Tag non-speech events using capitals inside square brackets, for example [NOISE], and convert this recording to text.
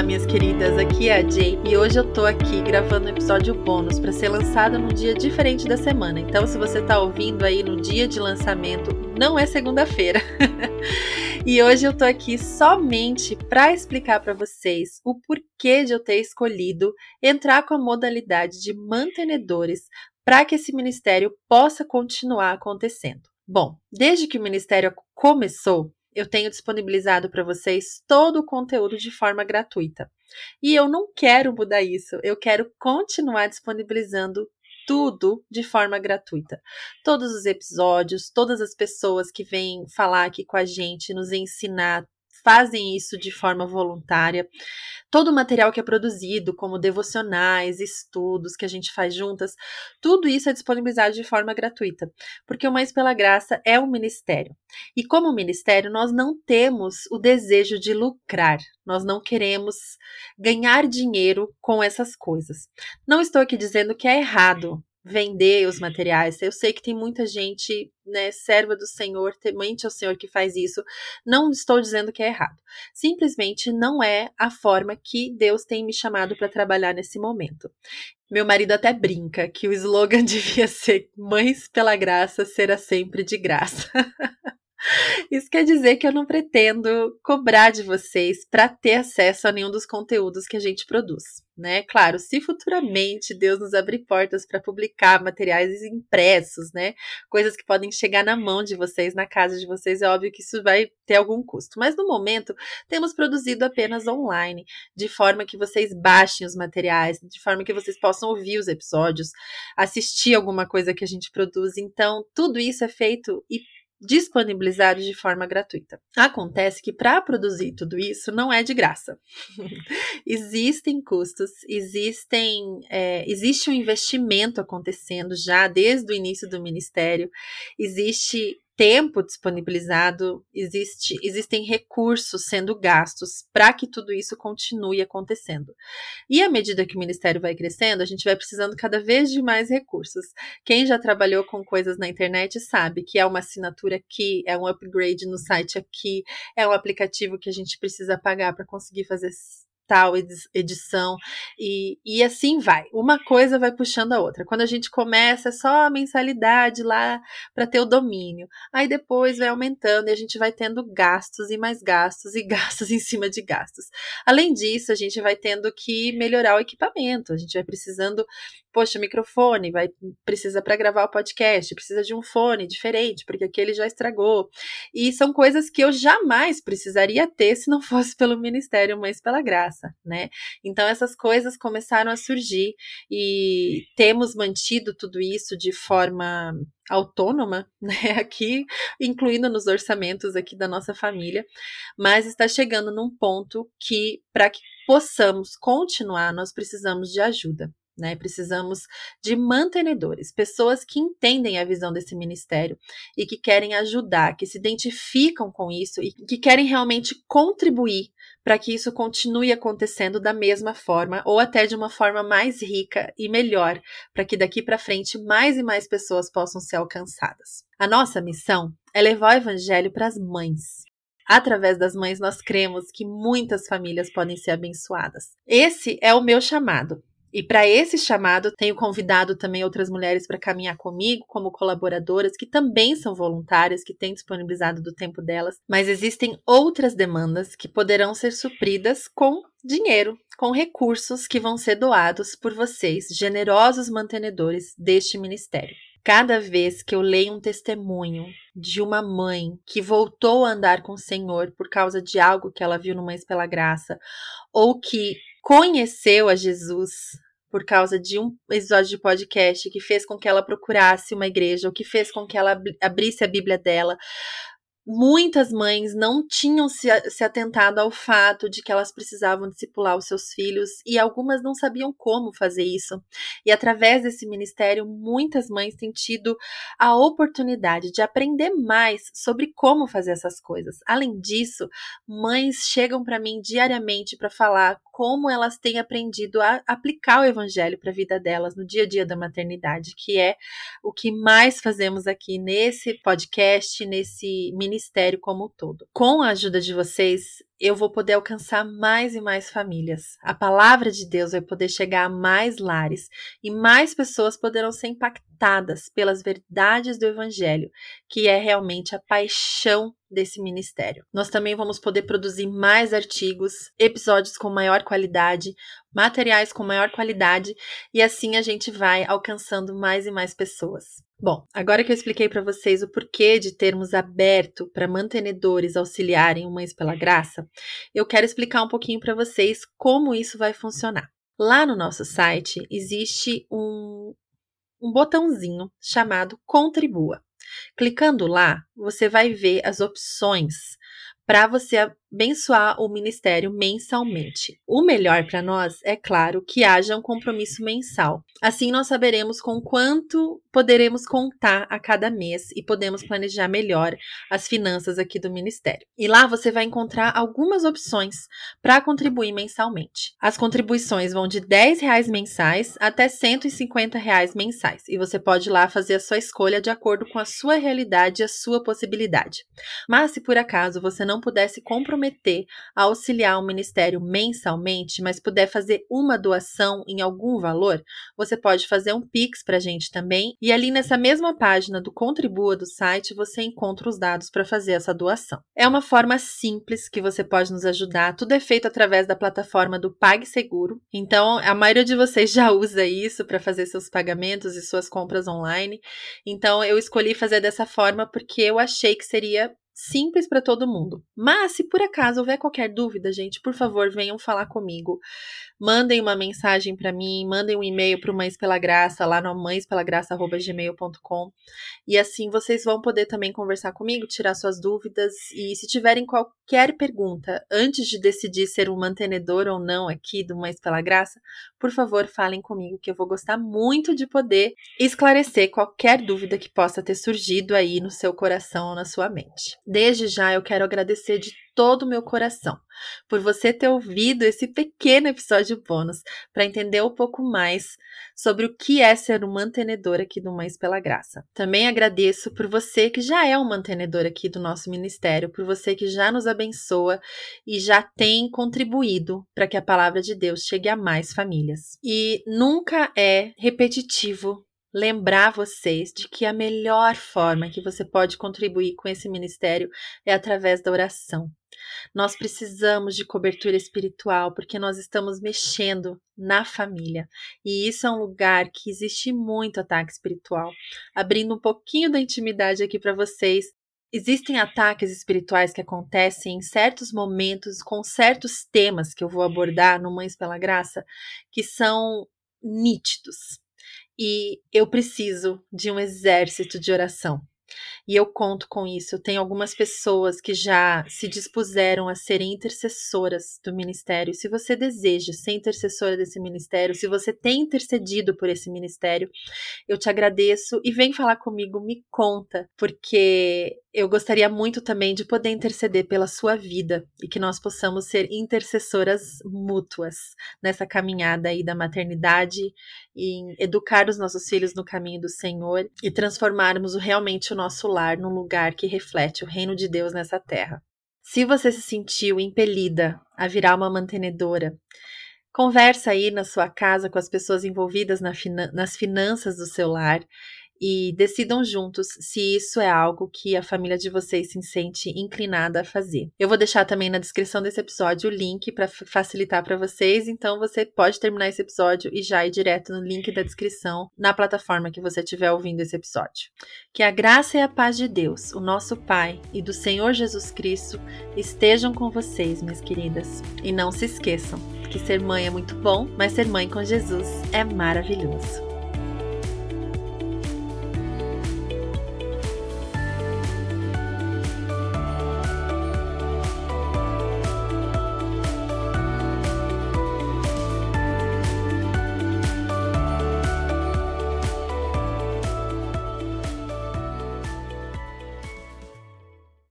Olá, minhas queridas, aqui é a Jay e hoje eu tô aqui gravando um episódio bônus para ser lançado num dia diferente da semana. Então, se você tá ouvindo aí no dia de lançamento, não é segunda-feira. [LAUGHS] e hoje eu tô aqui somente para explicar para vocês o porquê de eu ter escolhido entrar com a modalidade de mantenedores para que esse ministério possa continuar acontecendo. Bom, desde que o ministério começou, eu tenho disponibilizado para vocês todo o conteúdo de forma gratuita. E eu não quero mudar isso, eu quero continuar disponibilizando tudo de forma gratuita. Todos os episódios, todas as pessoas que vêm falar aqui com a gente, nos ensinar fazem isso de forma voluntária. Todo o material que é produzido, como devocionais, estudos que a gente faz juntas, tudo isso é disponibilizado de forma gratuita, porque o Mais pela Graça é um ministério. E como ministério, nós não temos o desejo de lucrar, nós não queremos ganhar dinheiro com essas coisas. Não estou aqui dizendo que é errado vender os materiais. Eu sei que tem muita gente, né, serva do Senhor, temente ao Senhor que faz isso. Não estou dizendo que é errado. Simplesmente não é a forma que Deus tem me chamado para trabalhar nesse momento. Meu marido até brinca que o slogan [LAUGHS] devia ser Mães pela graça será sempre de graça. [LAUGHS] Isso quer dizer que eu não pretendo cobrar de vocês para ter acesso a nenhum dos conteúdos que a gente produz, né? Claro, se futuramente Deus nos abrir portas para publicar materiais impressos, né? Coisas que podem chegar na mão de vocês, na casa de vocês, é óbvio que isso vai ter algum custo. Mas no momento, temos produzido apenas online, de forma que vocês baixem os materiais, de forma que vocês possam ouvir os episódios, assistir alguma coisa que a gente produz. Então, tudo isso é feito e disponibilizados de forma gratuita. Acontece que para produzir tudo isso não é de graça. [LAUGHS] existem custos, existem, é, existe um investimento acontecendo já desde o início do ministério, existe tempo disponibilizado, existe, existem recursos sendo gastos para que tudo isso continue acontecendo. E à medida que o ministério vai crescendo, a gente vai precisando cada vez de mais recursos. Quem já trabalhou com coisas na internet sabe que é uma assinatura aqui, é um upgrade no site aqui, é um aplicativo que a gente precisa pagar para conseguir fazer tal edição, e, e assim vai. Uma coisa vai puxando a outra. Quando a gente começa, é só a mensalidade lá para ter o domínio. Aí depois vai aumentando e a gente vai tendo gastos e mais gastos e [LAUGHS] gastos em cima de gastos. Além disso, a gente vai tendo que melhorar o equipamento, a gente vai precisando poxa, microfone, vai precisa para gravar o podcast, precisa de um fone diferente, porque aquele já estragou. E são coisas que eu jamais precisaria ter se não [LAUGHS] fosse pelo ministério, mas pela graça, né? Então essas coisas começaram a surgir e temos mantido tudo isso de forma autônoma, [LAUGHS] né, aqui, incluindo nos orçamentos aqui da nossa família, mas está chegando num ponto que para que possamos continuar, nós precisamos de ajuda. Né? Precisamos de mantenedores, pessoas que entendem a visão desse ministério e que querem ajudar, que se identificam com isso e que querem realmente contribuir para que isso continue acontecendo da mesma forma ou até de uma forma mais rica e melhor, para que daqui para frente mais e mais pessoas possam ser alcançadas. A nossa missão é levar o evangelho para as mães, Através das mães, nós cremos que muitas famílias podem ser abençoadas. Esse é o meu chamado. E para esse chamado, tenho convidado também outras mulheres para caminhar comigo, como colaboradoras, que também são voluntárias, que têm disponibilizado do tempo delas, mas existem outras demandas que poderão ser supridas com dinheiro, com recursos que vão ser doados por vocês, generosos mantenedores deste ministério. Cada vez que eu leio um testemunho de uma mãe que voltou a andar com o Senhor por causa de algo que ela viu no Mães pela Graça, ou que conheceu a Jesus por causa de um episódio de podcast que fez com que ela procurasse uma igreja, ou que fez com que ela abrisse a Bíblia dela, muitas mães não tinham se, se, atentado ao fato de que elas precisavam discipular os seus filhos e algumas não sabiam como fazer isso. E através desse ministério, muitas mães têm tido a oportunidade de aprender mais sobre como fazer essas coisas. Além disso, mães chegam para mim diariamente para falar como elas têm aprendido a aplicar o evangelho para a vida delas no dia a dia da maternidade, que é o que mais fazemos aqui nesse podcast, nesse ministério como um todo. Com a ajuda de vocês, eu vou poder alcançar mais e mais famílias. A palavra de Deus vai poder chegar a mais lares e mais pessoas poderão ser impactadas pelas verdades do Evangelho, que é realmente a paixão desse ministério. Nós também vamos poder produzir mais artigos, episódios com maior qualidade, materiais com maior qualidade e assim a gente vai alcançando mais e mais pessoas. Bom, agora que eu expliquei para vocês o porquê de termos aberto para mantenedores auxiliarem o Mães pela Graça, eu quero explicar um pouquinho para vocês como isso vai funcionar. Lá no nosso site existe um, um botãozinho chamado Contribua. Clicando lá, você vai ver as opções para você abençoar o ministério mensalmente. O melhor para nós é claro que haja um compromisso mensal. Assim nós saberemos com quanto poderemos contar a cada mês e podemos planejar melhor as finanças aqui do ministério. E lá você vai encontrar algumas opções para contribuir mensalmente. As contribuições vão de 10 reais mensais até 150 reais mensais e você pode lá fazer a sua escolha de acordo com a sua realidade e a sua possibilidade. Mas se por acaso você não pudesse comprometer a auxiliar o ministério mensalmente, mas puder fazer uma doação em algum valor, você pode fazer um Pix para a gente também. E ali nessa mesma página do Contribua do site, você encontra os dados para fazer essa doação. É uma forma simples que você pode nos ajudar. Tudo é feito através da plataforma do PagSeguro. Então, a maioria de vocês já usa isso para fazer seus pagamentos e suas compras online. Então, eu escolhi fazer dessa forma porque eu achei que seria simples para todo mundo. Mas se por acaso houver qualquer dúvida, gente, por favor, venham falar comigo. Mandem uma mensagem para mim, mandem um e-mail para o Mães pela Graça lá no mãespelagraça@gmail.com. E assim vocês vão poder também conversar comigo, tirar suas dúvidas e se tiverem qualquer pergunta antes de decidir ser um mantenedor ou não aqui do Mães pela Graça, por favor, falem comigo que eu vou gostar muito de poder esclarecer qualquer dúvida que possa ter surgido aí no seu coração ou na sua mente. Desde já eu quero agradecer de todo o meu coração por você ter ouvido esse pequeno episódio bônus para entender um pouco mais sobre o que é ser um mantenedor aqui do Mães pela Graça. Também agradeço por você que já é um mantenedor aqui do nosso ministério, por você que já nos abençoa e já tem contribuído para que a palavra de Deus chegue a mais famílias. E nunca é repetitivo lembrar vocês de que a melhor forma que você pode contribuir com esse ministério é através da oração. Nós precisamos de cobertura espiritual porque nós estamos mexendo na família. E isso é um lugar que existe muito ataque espiritual. Abrindo um pouquinho da intimidade aqui para vocês, Existem ataques espirituais que acontecem em certos momentos com certos temas que eu vou abordar no Mães pela Graça, que são nítidos e eu preciso de um exército de oração. E eu conto com isso. Eu tenho algumas pessoas que já se dispuseram a serem intercessoras do ministério. Se você deseja ser intercessora desse ministério, se você tem intercedido por esse ministério, eu te agradeço e vem falar comigo, me conta, porque eu gostaria muito também de poder interceder pela sua vida e que nós possamos ser intercessoras mútuas nessa caminhada aí da maternidade, em educar os nossos filhos no caminho do Senhor e transformarmos realmente o nosso lar num lugar que reflete o reino de Deus nessa terra. Se você se sentiu impelida a virar uma mantenedora, conversa aí na sua casa com as pessoas envolvidas na nas finanças do seu lar e decidam juntos se isso é algo que a família de vocês se sente inclinada a fazer. Eu vou deixar também na descrição desse episódio o link para facilitar para vocês, então você pode terminar esse episódio e já ir direto no link da descrição na plataforma que você estiver ouvindo esse episódio. Que a graça e a paz de Deus, o nosso Pai e do Senhor Jesus Cristo estejam com vocês, minhas queridas. E não se esqueçam que ser mãe é muito bom, mas ser mãe com Jesus é maravilhoso.